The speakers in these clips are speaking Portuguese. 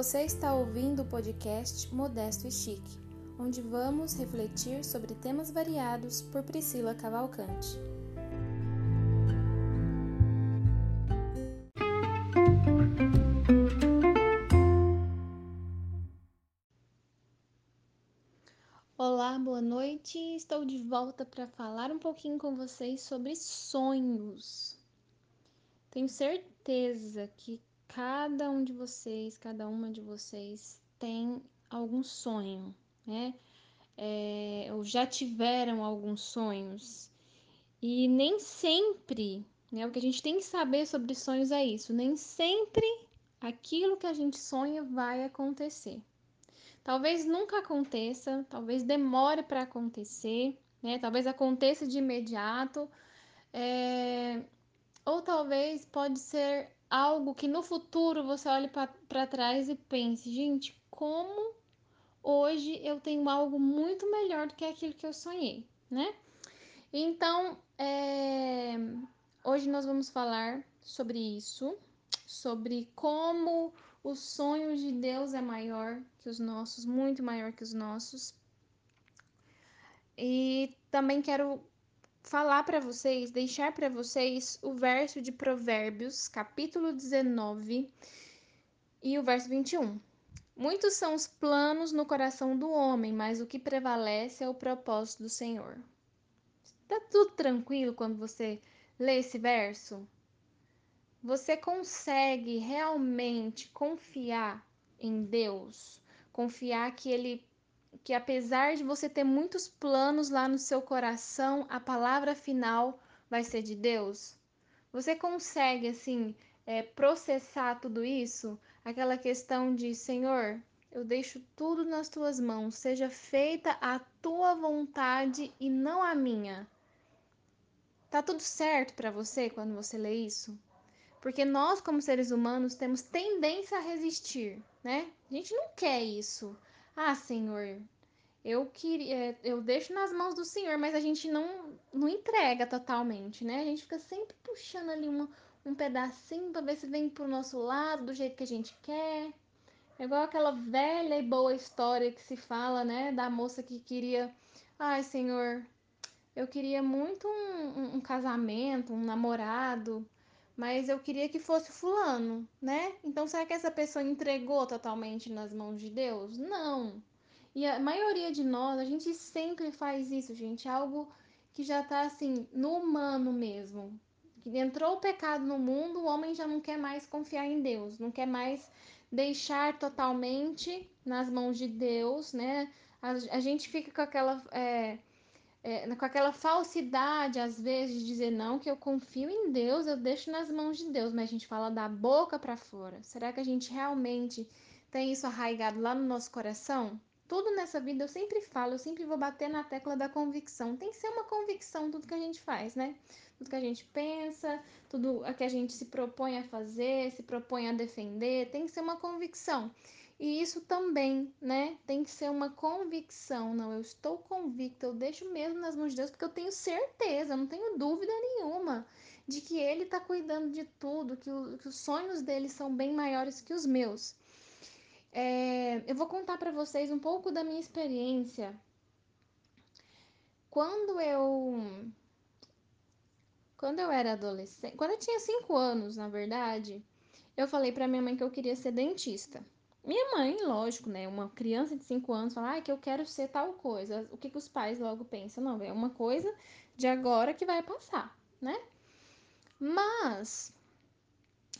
Você está ouvindo o podcast Modesto e Chique, onde vamos refletir sobre temas variados por Priscila Cavalcante. Olá, boa noite. Estou de volta para falar um pouquinho com vocês sobre sonhos. Tenho certeza que cada um de vocês, cada uma de vocês tem algum sonho, né? É, ou já tiveram alguns sonhos. E nem sempre, né? O que a gente tem que saber sobre sonhos é isso. Nem sempre aquilo que a gente sonha vai acontecer. Talvez nunca aconteça, talvez demore para acontecer, né? Talvez aconteça de imediato. É... Ou talvez pode ser algo que no futuro você olhe para trás e pense, gente, como hoje eu tenho algo muito melhor do que aquilo que eu sonhei, né? Então, é... hoje nós vamos falar sobre isso, sobre como o sonho de Deus é maior que os nossos, muito maior que os nossos. E também quero falar para vocês, deixar para vocês o verso de Provérbios, capítulo 19 e o verso 21. Muitos são os planos no coração do homem, mas o que prevalece é o propósito do Senhor. Tá tudo tranquilo quando você lê esse verso? Você consegue realmente confiar em Deus? Confiar que ele que apesar de você ter muitos planos lá no seu coração, a palavra final vai ser de Deus? Você consegue, assim, é, processar tudo isso? Aquela questão de, Senhor, eu deixo tudo nas tuas mãos, seja feita a tua vontade e não a minha. Tá tudo certo para você quando você lê isso? Porque nós, como seres humanos, temos tendência a resistir, né? A gente não quer isso. Ah, Senhor, eu queria, eu deixo nas mãos do Senhor, mas a gente não, não entrega totalmente, né? A gente fica sempre puxando ali uma, um pedacinho para ver se vem pro nosso lado do jeito que a gente quer. É igual aquela velha e boa história que se fala, né? Da moça que queria. Ai, Senhor, eu queria muito um, um, um casamento, um namorado mas eu queria que fosse fulano, né? Então será que essa pessoa entregou totalmente nas mãos de Deus? Não. E a maioria de nós, a gente sempre faz isso, gente, algo que já tá assim no humano mesmo. Que entrou o pecado no mundo, o homem já não quer mais confiar em Deus, não quer mais deixar totalmente nas mãos de Deus, né? A, a gente fica com aquela é, é, com aquela falsidade, às vezes, de dizer não, que eu confio em Deus, eu deixo nas mãos de Deus, mas a gente fala da boca para fora. Será que a gente realmente tem isso arraigado lá no nosso coração? Tudo nessa vida eu sempre falo, eu sempre vou bater na tecla da convicção. Tem que ser uma convicção tudo que a gente faz, né? Tudo que a gente pensa, tudo que a gente se propõe a fazer, se propõe a defender, tem que ser uma convicção. E isso também, né, tem que ser uma convicção. Não, eu estou convicta, eu deixo mesmo nas mãos de Deus, porque eu tenho certeza, não tenho dúvida nenhuma de que Ele está cuidando de tudo, que, o, que, os sonhos dele são bem maiores que os meus. É, eu vou contar para vocês um pouco da minha experiência. Quando eu. Quando eu era adolescente, quando eu tinha 5 anos, na verdade, eu falei para minha mãe que eu queria ser dentista. Minha mãe, lógico, né? Uma criança de 5 anos fala ah, que eu quero ser tal coisa. O que, que os pais logo pensam? Não, é uma coisa de agora que vai passar, né? Mas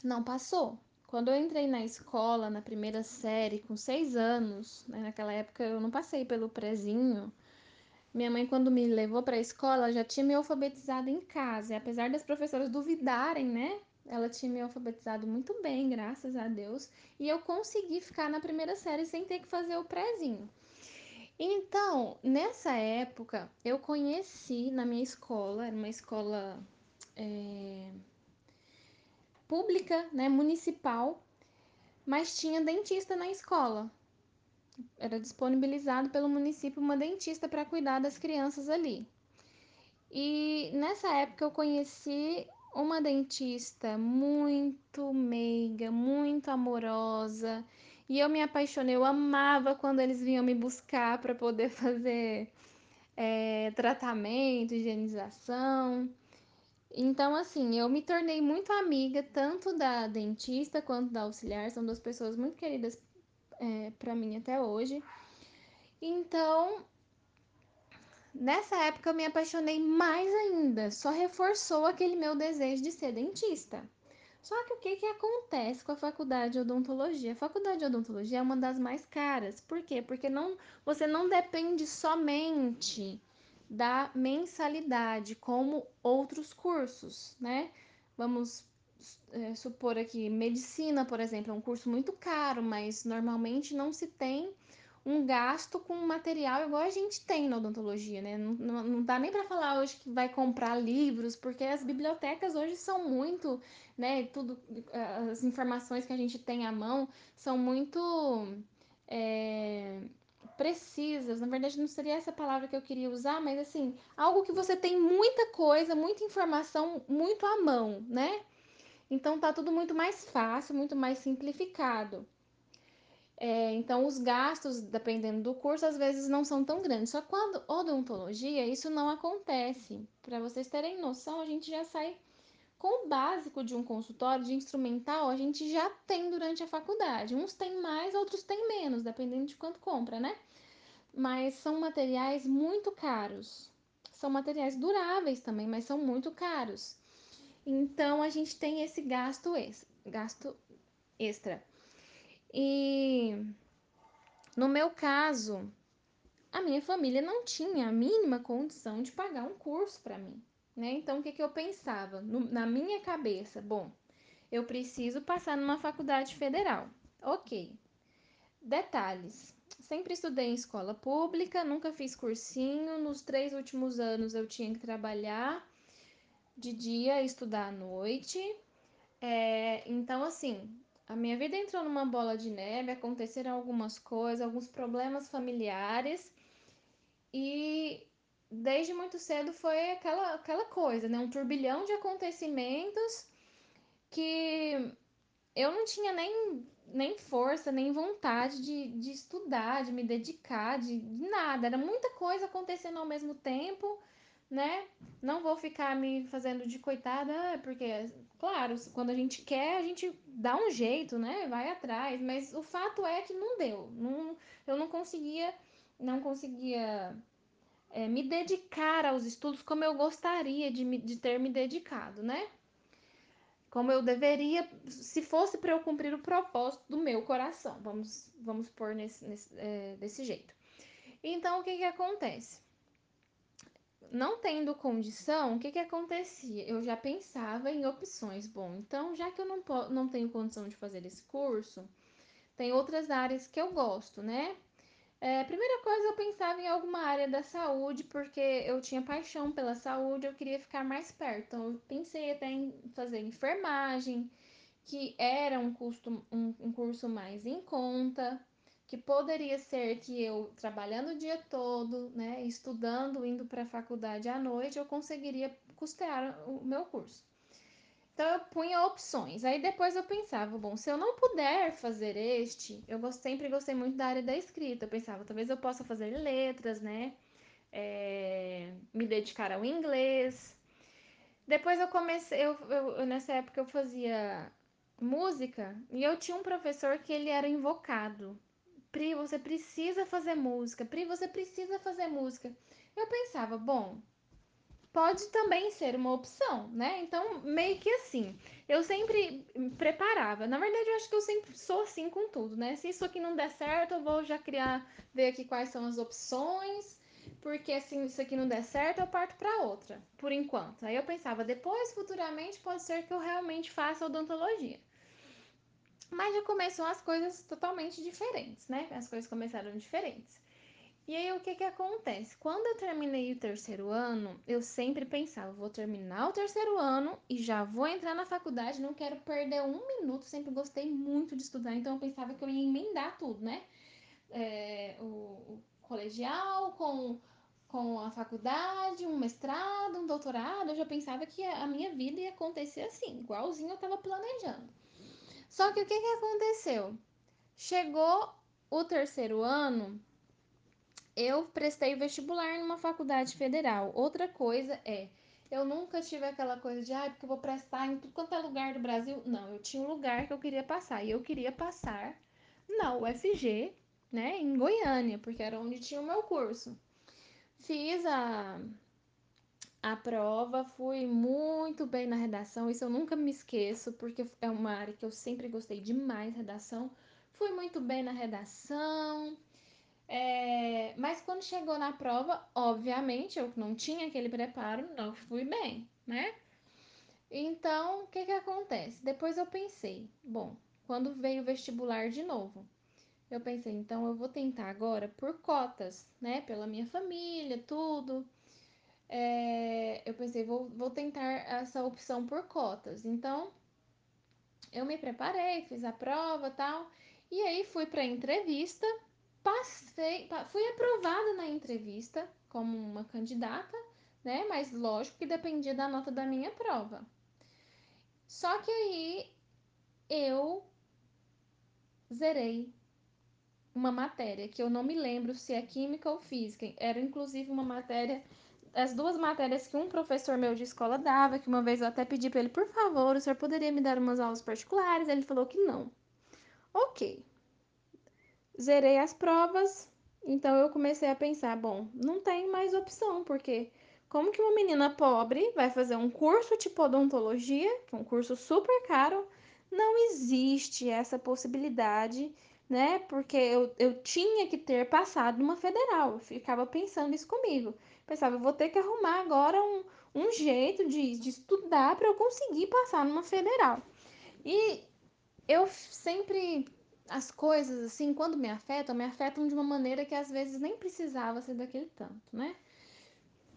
não passou. Quando eu entrei na escola, na primeira série, com seis anos, né, naquela época eu não passei pelo prezinho. Minha mãe, quando me levou para a escola, já tinha me alfabetizado em casa. E apesar das professoras duvidarem, né, ela tinha me alfabetizado muito bem, graças a Deus, e eu consegui ficar na primeira série sem ter que fazer o prézinho. Então, nessa época, eu conheci na minha escola, era uma escola é, pública, né, municipal, mas tinha dentista na escola. Era disponibilizado pelo município uma dentista para cuidar das crianças ali. E nessa época eu conheci uma dentista muito meiga, muito amorosa, E eu me apaixonei, eu amava quando eles vinham me buscar para poder fazer é, tratamento, higienização. Então, assim, eu me tornei muito amiga tanto da dentista quanto da auxiliar, são duas pessoas muito queridas é, para mim até hoje. Então, nessa época eu me apaixonei mais ainda, só reforçou aquele meu desejo de ser dentista. Só que o que, que acontece com a faculdade de odontologia? A faculdade de odontologia é uma das mais caras. Por quê? Porque não, você não depende somente da mensalidade, como outros cursos, né? Vamos é, supor aqui, medicina, por exemplo, é um curso muito caro, mas normalmente não se tem um gasto com material igual a gente tem na odontologia, né? Não, não, dá nem para falar hoje que vai comprar livros, porque as bibliotecas hoje são muito, né? Tudo, as informações que a gente tem à mão são muito é, precisas. Na verdade, não seria essa palavra que eu queria usar, mas assim, algo que você tem muita coisa, muita informação muito à mão, né? Então tá tudo muito mais fácil, muito mais simplificado. É, então, os gastos, dependendo do curso, às vezes não são tão grandes. Só quando odontologia, isso não acontece. Para vocês terem noção, a gente já sai com o básico de um consultório, de instrumental, a gente já tem durante a faculdade. Uns têm mais, outros têm menos, dependendo de quanto compra, né? Mas são materiais muito caros. São materiais duráveis também, mas são muito caros. Então, a gente tem esse gasto, ex gasto extra. E no meu caso, a minha família não tinha a mínima condição de pagar um curso para mim, né? Então o que, que eu pensava? No, na minha cabeça, bom, eu preciso passar numa faculdade federal. Ok. Detalhes. Sempre estudei em escola pública, nunca fiz cursinho. Nos três últimos anos eu tinha que trabalhar de dia e estudar à noite. É, então, assim, a minha vida entrou numa bola de neve, aconteceram algumas coisas, alguns problemas familiares e desde muito cedo foi aquela, aquela coisa, né? Um turbilhão de acontecimentos que eu não tinha nem, nem força, nem vontade de, de estudar, de me dedicar, de, de nada. Era muita coisa acontecendo ao mesmo tempo né? Não vou ficar me fazendo de coitada, porque, claro, quando a gente quer, a gente dá um jeito, né? Vai atrás, mas o fato é que não deu. Não, eu não conseguia, não conseguia é, me dedicar aos estudos como eu gostaria de, me, de ter me dedicado, né? Como eu deveria, se fosse para eu cumprir o propósito do meu coração, vamos, vamos pôr nesse, nesse é, desse jeito. Então, o que que acontece? Não tendo condição, o que que acontecia? Eu já pensava em opções. Bom, então já que eu não, não tenho condição de fazer esse curso, tem outras áreas que eu gosto, né? É, primeira coisa, eu pensava em alguma área da saúde, porque eu tinha paixão pela saúde, eu queria ficar mais perto. Então, eu pensei até em fazer enfermagem, que era um, custo, um, um curso mais em conta, que poderia ser que eu trabalhando o dia todo, né, estudando, indo para a faculdade à noite, eu conseguiria custear o meu curso. Então eu punha opções. Aí depois eu pensava, bom, se eu não puder fazer este, eu sempre gostei muito da área da escrita. Eu pensava, talvez eu possa fazer letras, né? É, me dedicar ao inglês. Depois eu comecei, eu, eu, nessa época eu fazia música e eu tinha um professor que ele era invocado. Pri, você precisa fazer música. Pri, você precisa fazer música. Eu pensava, bom, pode também ser uma opção, né? Então, meio que assim, eu sempre preparava. Na verdade, eu acho que eu sempre sou assim com tudo, né? Se isso aqui não der certo, eu vou já criar, ver aqui quais são as opções, porque assim, isso aqui não der certo, eu parto para outra, por enquanto. Aí eu pensava, depois, futuramente, pode ser que eu realmente faça odontologia. Mas já começou as coisas totalmente diferentes, né? As coisas começaram diferentes. E aí o que que acontece? Quando eu terminei o terceiro ano, eu sempre pensava, vou terminar o terceiro ano e já vou entrar na faculdade, não quero perder um minuto, sempre gostei muito de estudar, então eu pensava que eu ia emendar tudo, né? É, o, o colegial com, com a faculdade, um mestrado, um doutorado, eu já pensava que a minha vida ia acontecer assim, igualzinho eu estava planejando. Só que o que, que aconteceu? Chegou o terceiro ano, eu prestei vestibular numa faculdade federal. Outra coisa é, eu nunca tive aquela coisa de, ah, porque eu vou prestar em tudo quanto é lugar do Brasil. Não, eu tinha um lugar que eu queria passar. E eu queria passar na UFG, né, em Goiânia, porque era onde tinha o meu curso. Fiz a, a prova, fui muito bem na redação, isso eu nunca me esqueço, porque é uma área que eu sempre gostei demais, redação. Fui muito bem na redação, é, mas quando chegou na prova, obviamente, eu não tinha aquele preparo, não fui bem, né? Então, o que que acontece? Depois eu pensei, bom, quando veio o vestibular de novo, eu pensei, então eu vou tentar agora por cotas, né? Pela minha família, tudo. É, eu pensei, vou, vou tentar essa opção por cotas. Então, eu me preparei, fiz a prova tal, e aí fui para a entrevista passei, fui aprovada na entrevista como uma candidata, né? Mas lógico que dependia da nota da minha prova. Só que aí eu zerei uma matéria que eu não me lembro se é química ou física. Era inclusive uma matéria, as duas matérias que um professor meu de escola dava, que uma vez eu até pedi para ele, por favor, o senhor poderia me dar umas aulas particulares? Ele falou que não. Ok. Zerei as provas, então eu comecei a pensar, bom, não tem mais opção, porque como que uma menina pobre vai fazer um curso tipo odontologia, que é um curso super caro, não existe essa possibilidade, né? Porque eu, eu tinha que ter passado numa federal, eu ficava pensando isso comigo. Pensava, eu vou ter que arrumar agora um, um jeito de, de estudar para eu conseguir passar numa federal. E eu sempre as coisas, assim, quando me afetam, me afetam de uma maneira que às vezes nem precisava ser daquele tanto, né?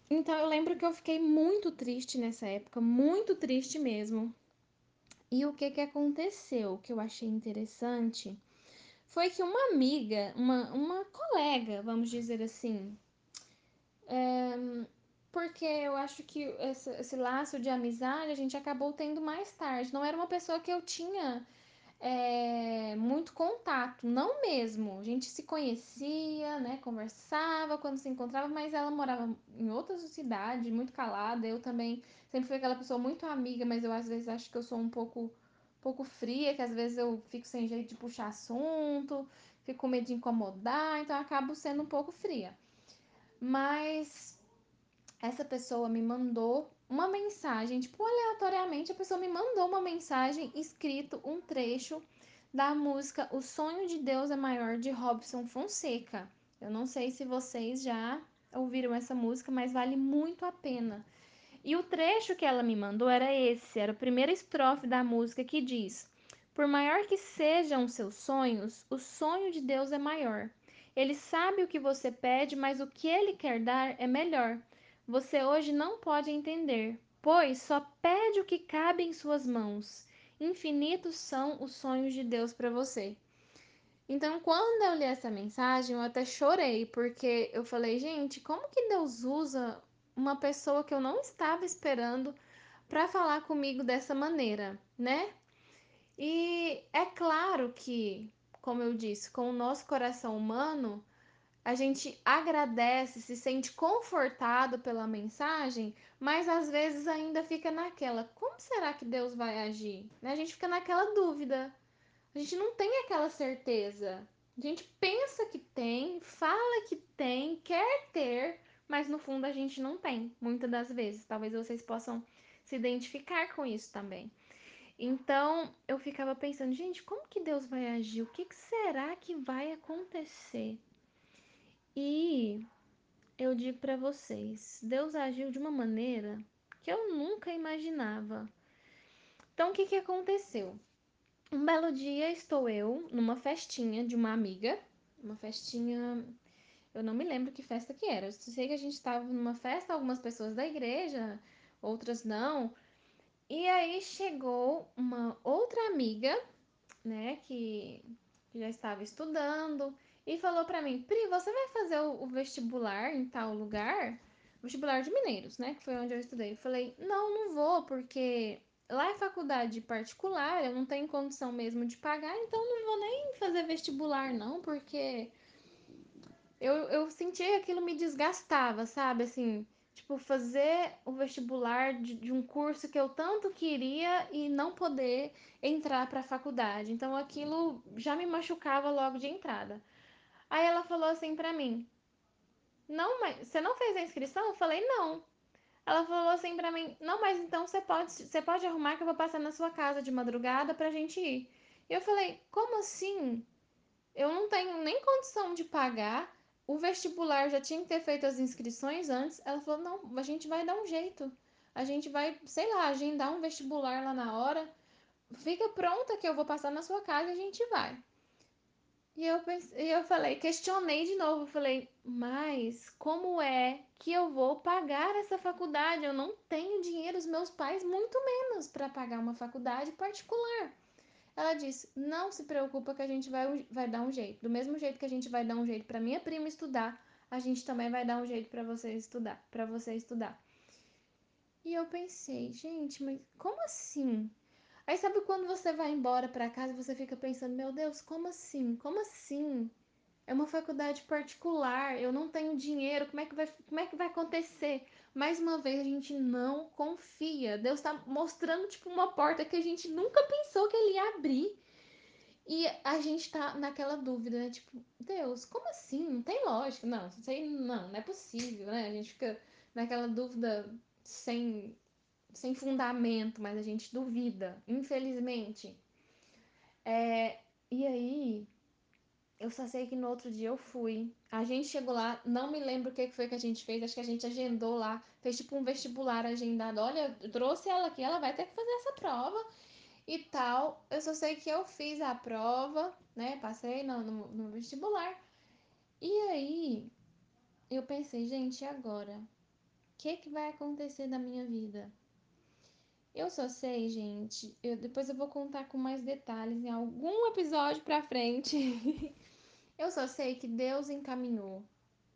Então eu lembro que eu fiquei muito triste nessa época, muito triste mesmo. E o que que aconteceu que eu achei interessante foi que uma amiga, uma, uma colega, vamos dizer assim, é, porque eu acho que esse, esse laço de amizade a gente acabou tendo mais tarde. Não era uma pessoa que eu tinha é, muito contato, não mesmo. A gente se conhecia, né, conversava quando se encontrava, mas ela morava em outra cidade, muito calada. Eu também sempre fui aquela pessoa muito amiga, mas eu às vezes acho que eu sou um pouco, pouco fria, que às vezes eu fico sem jeito de puxar assunto, fico com medo de incomodar, então acabo sendo um pouco fria. Mas essa pessoa me mandou uma mensagem, tipo, aleatoriamente, a pessoa me mandou uma mensagem escrito um trecho da música O Sonho de Deus é Maior de Robson Fonseca. Eu não sei se vocês já ouviram essa música, mas vale muito a pena. E o trecho que ela me mandou era esse, era a primeira estrofe da música que diz: Por maior que sejam seus sonhos, o sonho de Deus é maior. Ele sabe o que você pede, mas o que ele quer dar é melhor. Você hoje não pode entender, pois só pede o que cabe em suas mãos. Infinitos são os sonhos de Deus para você. Então, quando eu li essa mensagem, eu até chorei, porque eu falei, gente, como que Deus usa uma pessoa que eu não estava esperando para falar comigo dessa maneira, né? E é claro que, como eu disse, com o nosso coração humano, a gente agradece, se sente confortado pela mensagem, mas às vezes ainda fica naquela: como será que Deus vai agir? Né? A gente fica naquela dúvida. A gente não tem aquela certeza. A gente pensa que tem, fala que tem, quer ter, mas no fundo a gente não tem, muitas das vezes. Talvez vocês possam se identificar com isso também. Então eu ficava pensando, gente, como que Deus vai agir? O que, que será que vai acontecer? E eu digo para vocês, Deus agiu de uma maneira que eu nunca imaginava. Então, o que, que aconteceu? Um belo dia estou eu numa festinha de uma amiga, uma festinha, eu não me lembro que festa que era. Eu sei que a gente estava numa festa, algumas pessoas da igreja, outras não. E aí chegou uma outra amiga, né, que já estava estudando e falou para mim: Pri, você vai fazer o vestibular em tal lugar? Vestibular de Mineiros, né? Que foi onde eu estudei. Eu falei: Não, não vou, porque lá é faculdade particular, eu não tenho condição mesmo de pagar, então não vou nem fazer vestibular, não, porque eu, eu sentia que aquilo me desgastava, sabe? Assim, tipo, fazer o vestibular de, de um curso que eu tanto queria e não poder entrar para a faculdade. Então aquilo já me machucava logo de entrada. Aí ela falou assim para mim: Não, mas você não fez a inscrição? Eu falei: Não. Ela falou assim para mim: Não, mas então você pode, você pode arrumar que eu vou passar na sua casa de madrugada pra gente ir. E eu falei: Como assim? Eu não tenho nem condição de pagar. O vestibular já tinha que ter feito as inscrições antes. Ela falou: Não, a gente vai dar um jeito. A gente vai, sei lá, agendar um vestibular lá na hora. Fica pronta que eu vou passar na sua casa e a gente vai. E eu, pensei, eu falei, questionei de novo, falei, mas como é que eu vou pagar essa faculdade? Eu não tenho dinheiro, os meus pais muito menos para pagar uma faculdade particular. Ela disse, não se preocupa que a gente vai, vai dar um jeito. Do mesmo jeito que a gente vai dar um jeito para minha prima estudar, a gente também vai dar um jeito para você estudar, para você estudar. E eu pensei, gente, mas como assim? Aí sabe quando você vai embora para casa você fica pensando, meu Deus, como assim? Como assim? É uma faculdade particular, eu não tenho dinheiro, como é que vai, como é que vai acontecer? Mais uma vez a gente não confia. Deus está mostrando tipo uma porta que a gente nunca pensou que ele ia abrir. E a gente tá naquela dúvida, né? Tipo, Deus, como assim? Não tem lógica. Não, isso aí não, não é possível, né? A gente fica naquela dúvida sem sem fundamento, mas a gente duvida, infelizmente. É, e aí, eu só sei que no outro dia eu fui. A gente chegou lá, não me lembro o que foi que a gente fez, acho que a gente agendou lá, fez tipo um vestibular agendado. Olha, eu trouxe ela aqui, ela vai ter que fazer essa prova e tal. Eu só sei que eu fiz a prova, né? Passei no, no, no vestibular. E aí, eu pensei, gente, e agora? O que, que vai acontecer na minha vida? Eu só sei, gente, eu, depois eu vou contar com mais detalhes em algum episódio pra frente. eu só sei que Deus encaminhou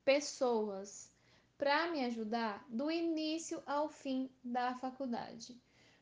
pessoas para me ajudar do início ao fim da faculdade.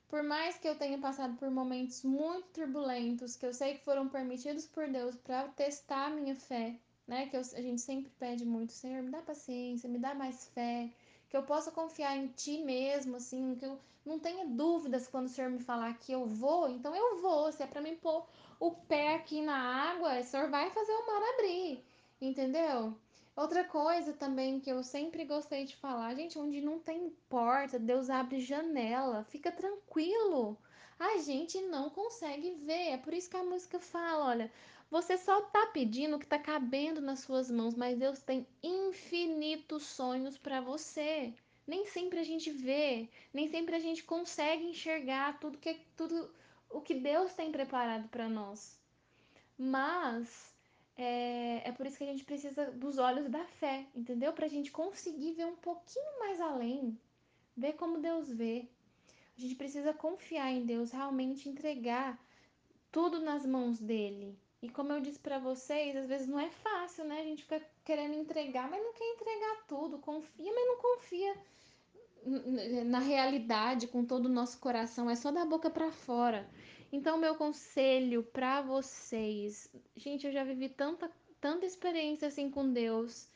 Por mais que eu tenha passado por momentos muito turbulentos, que eu sei que foram permitidos por Deus para testar a minha fé, né? Que eu, a gente sempre pede muito, Senhor, me dá paciência, me dá mais fé, que eu possa confiar em Ti mesmo, assim, que eu não tenha dúvidas quando o Senhor me falar que eu vou, então eu vou. Se é para mim pôr o pé aqui na água, o Senhor vai fazer o mar abrir, entendeu? Outra coisa também que eu sempre gostei de falar, gente, onde não tem porta, Deus abre janela, fica tranquilo. A gente não consegue ver, é por isso que a música fala, olha, você só tá pedindo o que tá cabendo nas suas mãos, mas Deus tem infinitos sonhos para você. Nem sempre a gente vê, nem sempre a gente consegue enxergar tudo que tudo o que Deus tem preparado para nós. Mas é, é por isso que a gente precisa dos olhos da fé, entendeu? Para a gente conseguir ver um pouquinho mais além, ver como Deus vê. A gente precisa confiar em Deus, realmente entregar tudo nas mãos dele. E como eu disse para vocês, às vezes não é fácil, né? A gente fica querendo entregar, mas não quer entregar tudo. Confia, mas não confia na realidade com todo o nosso coração. É só da boca para fora. Então, meu conselho para vocês, gente, eu já vivi tanta, tanta experiência assim com Deus,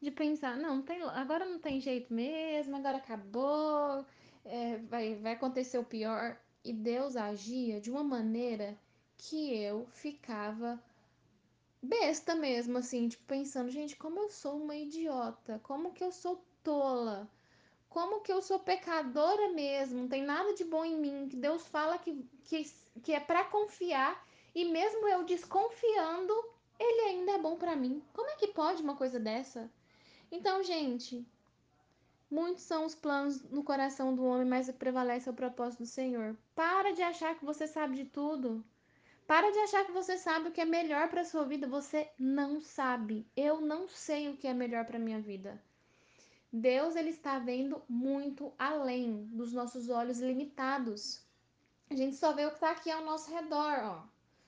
de pensar, não, tem, agora não tem jeito mesmo, agora acabou, é, vai, vai acontecer o pior. E Deus agia de uma maneira que eu ficava besta mesmo, assim, tipo, pensando, gente, como eu sou uma idiota, como que eu sou tola como que eu sou pecadora mesmo, não tem nada de bom em mim, que Deus fala que, que, que é para confiar e mesmo eu desconfiando, ele ainda é bom para mim. Como é que pode uma coisa dessa? Então, gente, muitos são os planos no coração do homem, mas prevalece o propósito do Senhor. Para de achar que você sabe de tudo. Para de achar que você sabe o que é melhor para sua vida. Você não sabe. Eu não sei o que é melhor para minha vida. Deus ele está vendo muito além dos nossos olhos limitados. A gente só vê o que está aqui ao nosso redor, ó.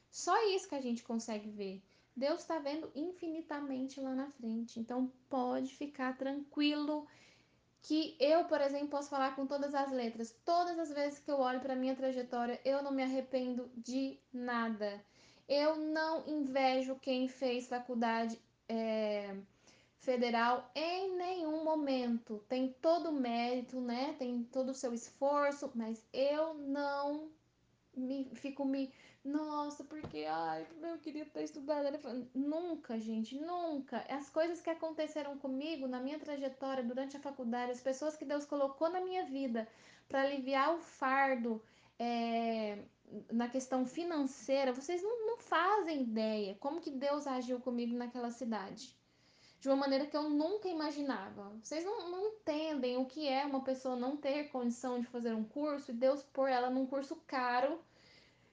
Só isso que a gente consegue ver. Deus está vendo infinitamente lá na frente. Então pode ficar tranquilo que eu, por exemplo, posso falar com todas as letras. Todas as vezes que eu olho para minha trajetória, eu não me arrependo de nada. Eu não invejo quem fez faculdade é, federal em nenhum momento. Tem todo o mérito, né? Tem todo o seu esforço, mas eu não me fico me nossa, porque ai, eu queria ter estudado. Nunca, gente, nunca. As coisas que aconteceram comigo na minha trajetória durante a faculdade, as pessoas que Deus colocou na minha vida para aliviar o fardo é, na questão financeira, vocês não, não fazem ideia como que Deus agiu comigo naquela cidade de uma maneira que eu nunca imaginava. Vocês não, não, entendem o que é uma pessoa não ter condição de fazer um curso e Deus pôr ela num curso caro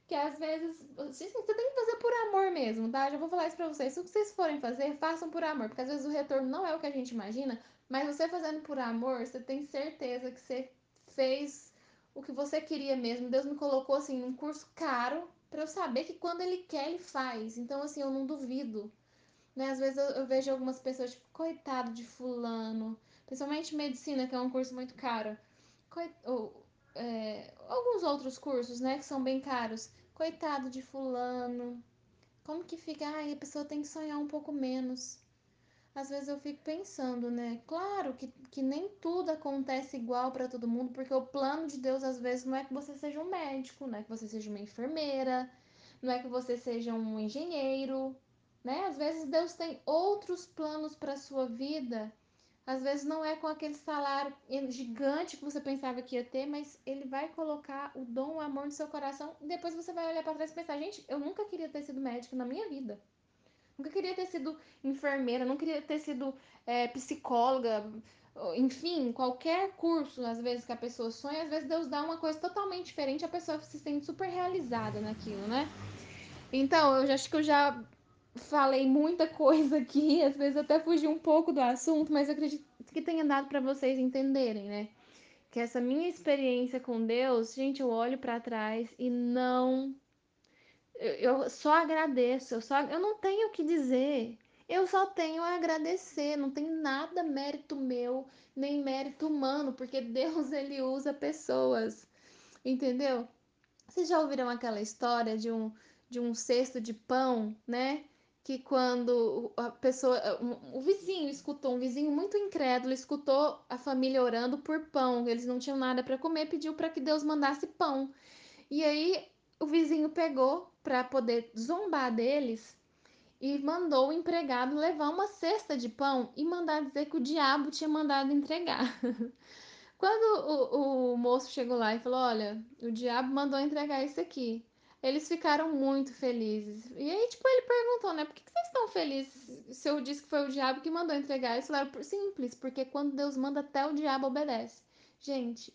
que às vezes você tem que fazer por amor mesmo, tá? Já vou falar isso pra vocês. Se vocês forem fazer, façam por amor, porque às vezes o retorno não é o que a gente imagina, mas você fazendo por amor, você tem certeza que você fez o que você queria mesmo. Deus me colocou assim num curso caro para eu saber que quando ele quer, ele faz. Então assim, eu não duvido. Né? Às vezes eu, eu vejo algumas pessoas tipo, coitado de fulano, principalmente medicina, que é um curso muito caro. Ou, é, alguns outros cursos, né, que são bem caros. Coitado de fulano. Como que fica? Ai, a pessoa tem que sonhar um pouco menos. Às vezes eu fico pensando, né? Claro que, que nem tudo acontece igual para todo mundo, porque o plano de Deus às vezes não é que você seja um médico, não é que você seja uma enfermeira, não é que você seja um engenheiro, né? Às vezes Deus tem outros planos para sua vida às vezes não é com aquele salário gigante que você pensava que ia ter, mas ele vai colocar o dom, o amor no seu coração e depois você vai olhar para trás e pensar: gente, eu nunca queria ter sido médico na minha vida. Nunca queria ter sido enfermeira, não queria ter sido é, psicóloga, enfim, qualquer curso, às vezes, que a pessoa sonha, às vezes Deus dá uma coisa totalmente diferente, a pessoa se sente super realizada naquilo, né? Então, eu já acho que eu já falei muita coisa aqui, às vezes até fugi um pouco do assunto, mas eu acredito que tenha dado para vocês entenderem, né? Que essa minha experiência com Deus, gente, eu olho para trás e não eu, só agradeço, eu só eu não tenho o que dizer. Eu só tenho a agradecer, não tem nada mérito meu, nem mérito humano, porque Deus ele usa pessoas. Entendeu? Vocês já ouviram aquela história de um de um cesto de pão, né? Que quando a pessoa, o vizinho escutou, um vizinho muito incrédulo, escutou a família orando por pão, eles não tinham nada para comer, pediu para que Deus mandasse pão. E aí o vizinho pegou para poder zombar deles e mandou o empregado levar uma cesta de pão e mandar dizer que o diabo tinha mandado entregar. Quando o, o moço chegou lá e falou: Olha, o diabo mandou entregar isso aqui. Eles ficaram muito felizes. E aí, tipo, ele perguntou, né? Por que, vocês estão felizes se eu disse que foi o diabo que mandou entregar? Eles falaram, simples, porque quando Deus manda, até o diabo obedece. Gente,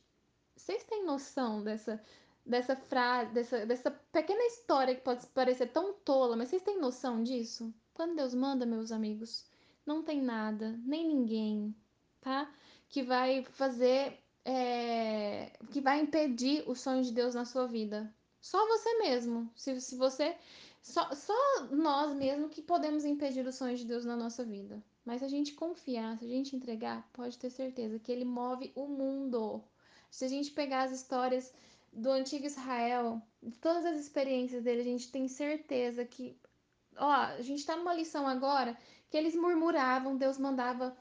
vocês têm noção dessa, dessa frase, dessa, dessa pequena história que pode parecer tão tola, mas vocês têm noção disso? Quando Deus manda, meus amigos, não tem nada, nem ninguém, tá? Que vai fazer. É, que vai impedir o sonho de Deus na sua vida. Só você mesmo. Se, se você. Só, só nós mesmo que podemos impedir os sonhos de Deus na nossa vida. Mas se a gente confiar, se a gente entregar, pode ter certeza que Ele move o mundo. Se a gente pegar as histórias do antigo Israel, todas as experiências dele, a gente tem certeza que. Ó, a gente tá numa lição agora que eles murmuravam, Deus mandava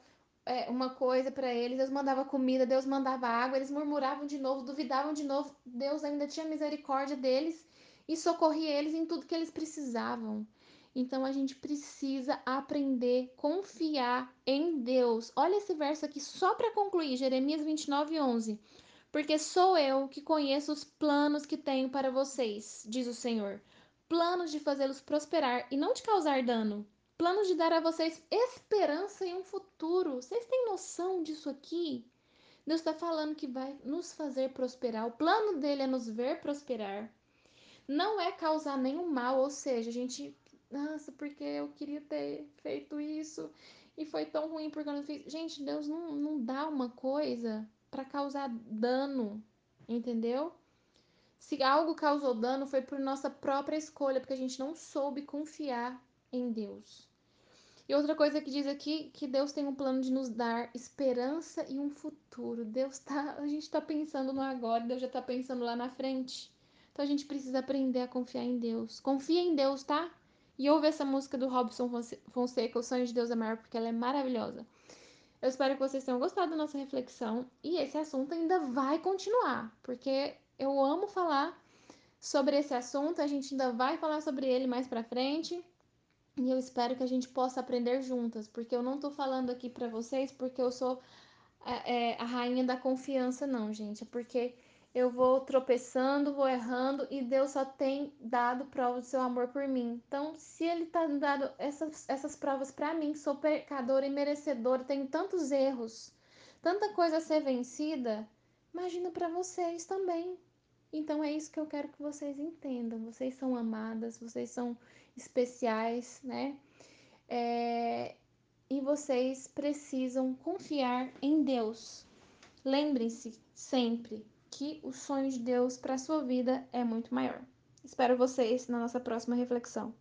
é, uma coisa para eles, Deus mandava comida, Deus mandava água, eles murmuravam de novo, duvidavam de novo, Deus ainda tinha misericórdia deles e socorria eles em tudo que eles precisavam. Então a gente precisa aprender, confiar em Deus. Olha esse verso aqui só para concluir, Jeremias 29, 11. Porque sou eu que conheço os planos que tenho para vocês, diz o Senhor. Planos de fazê-los prosperar e não de causar dano planos de dar a vocês esperança e um futuro. Vocês têm noção disso aqui? Deus está falando que vai nos fazer prosperar. O plano dele é nos ver prosperar. Não é causar nenhum mal, ou seja, a gente, nossa, porque eu queria ter feito isso e foi tão ruim porque eu não fiz. Gente, Deus não, não dá uma coisa para causar dano, entendeu? Se algo causou dano, foi por nossa própria escolha, porque a gente não soube confiar em Deus. E outra coisa que diz aqui que Deus tem um plano de nos dar esperança e um futuro. Deus tá, a gente tá pensando no agora, Deus já tá pensando lá na frente. Então a gente precisa aprender a confiar em Deus. Confia em Deus, tá? E ouve essa música do Robson Fonseca, O Sonho de Deus é Maior, porque ela é maravilhosa. Eu espero que vocês tenham gostado da nossa reflexão e esse assunto ainda vai continuar, porque eu amo falar sobre esse assunto, a gente ainda vai falar sobre ele mais para frente. E eu espero que a gente possa aprender juntas, porque eu não tô falando aqui para vocês porque eu sou é, a rainha da confiança, não, gente. É porque eu vou tropeçando, vou errando e Deus só tem dado prova do seu amor por mim. Então, se Ele tá dando essas, essas provas para mim, que sou pecadora e merecedora, tenho tantos erros, tanta coisa a ser vencida, imagina para vocês também. Então, é isso que eu quero que vocês entendam. Vocês são amadas, vocês são especiais, né? É... E vocês precisam confiar em Deus. Lembrem-se sempre que o sonho de Deus para sua vida é muito maior. Espero vocês na nossa próxima reflexão.